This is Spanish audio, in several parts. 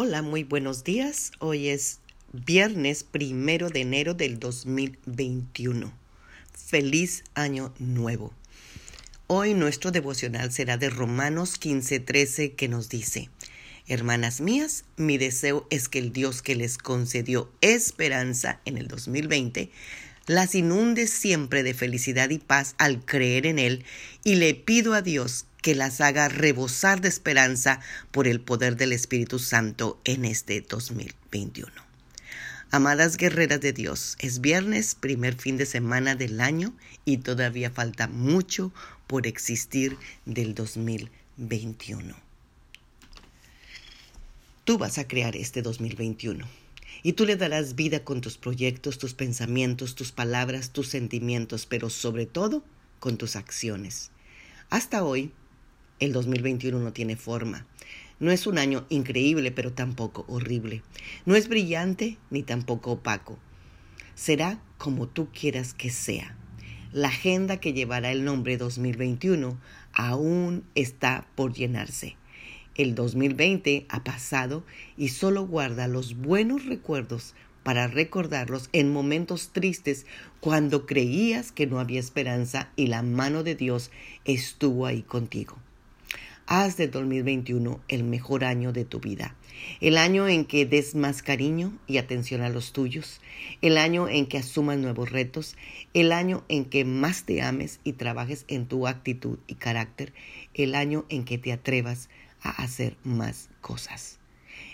Hola, muy buenos días. Hoy es viernes primero de enero del 2021. Feliz año nuevo. Hoy nuestro devocional será de Romanos 15:13 que nos dice, Hermanas mías, mi deseo es que el Dios que les concedió esperanza en el 2020 las inunde siempre de felicidad y paz al creer en Él y le pido a Dios que las haga rebosar de esperanza por el poder del Espíritu Santo en este 2021. Amadas guerreras de Dios, es viernes, primer fin de semana del año y todavía falta mucho por existir del 2021. Tú vas a crear este 2021 y tú le darás vida con tus proyectos, tus pensamientos, tus palabras, tus sentimientos, pero sobre todo con tus acciones. Hasta hoy el 2021 no tiene forma. No es un año increíble, pero tampoco horrible. No es brillante ni tampoco opaco. Será como tú quieras que sea. La agenda que llevará el nombre 2021 aún está por llenarse. El 2020 ha pasado y solo guarda los buenos recuerdos para recordarlos en momentos tristes cuando creías que no había esperanza y la mano de Dios estuvo ahí contigo. Haz de 2021 el mejor año de tu vida. El año en que des más cariño y atención a los tuyos. El año en que asumas nuevos retos. El año en que más te ames y trabajes en tu actitud y carácter. El año en que te atrevas a hacer más cosas.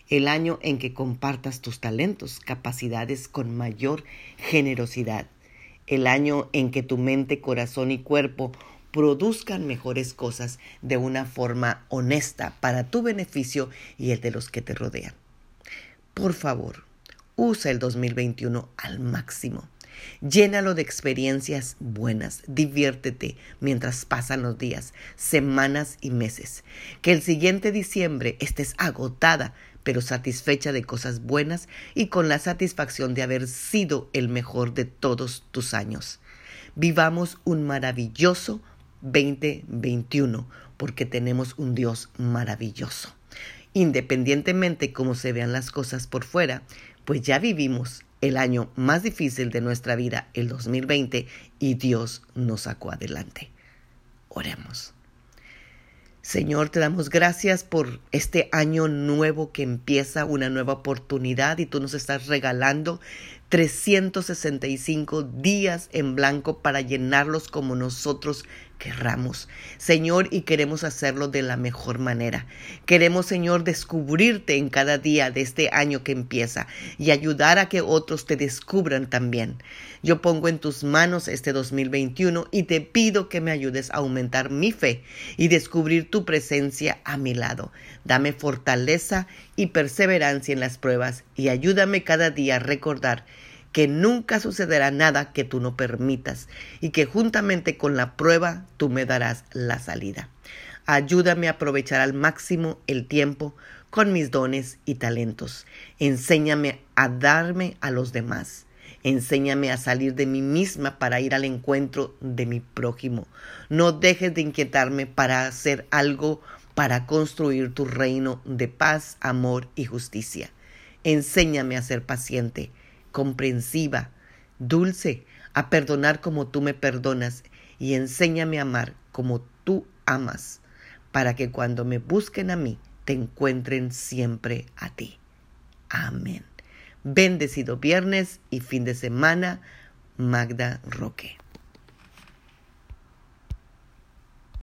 El año en que compartas tus talentos, capacidades con mayor generosidad. El año en que tu mente, corazón y cuerpo produzcan mejores cosas de una forma honesta para tu beneficio y el de los que te rodean. Por favor, usa el 2021 al máximo. Llénalo de experiencias buenas, diviértete mientras pasan los días, semanas y meses. Que el siguiente diciembre estés agotada, pero satisfecha de cosas buenas y con la satisfacción de haber sido el mejor de todos tus años. Vivamos un maravilloso 2021, porque tenemos un Dios maravilloso. Independientemente cómo se vean las cosas por fuera, pues ya vivimos el año más difícil de nuestra vida, el 2020, y Dios nos sacó adelante. Oremos. Señor, te damos gracias por este año nuevo que empieza, una nueva oportunidad y tú nos estás regalando 365 días en blanco para llenarlos como nosotros querramos. Señor, y queremos hacerlo de la mejor manera. Queremos, Señor, descubrirte en cada día de este año que empieza y ayudar a que otros te descubran también. Yo pongo en tus manos este 2021 y te pido que me ayudes a aumentar mi fe y descubrir tu presencia a mi lado. Dame fortaleza y perseverancia en las pruebas y ayúdame cada día a recordar que nunca sucederá nada que tú no permitas y que juntamente con la prueba tú me darás la salida. Ayúdame a aprovechar al máximo el tiempo con mis dones y talentos. Enséñame a darme a los demás. Enséñame a salir de mí misma para ir al encuentro de mi prójimo. No dejes de inquietarme para hacer algo para construir tu reino de paz, amor y justicia. Enséñame a ser paciente comprensiva, dulce, a perdonar como tú me perdonas y enséñame a amar como tú amas, para que cuando me busquen a mí, te encuentren siempre a ti. Amén. Bendecido viernes y fin de semana, Magda Roque.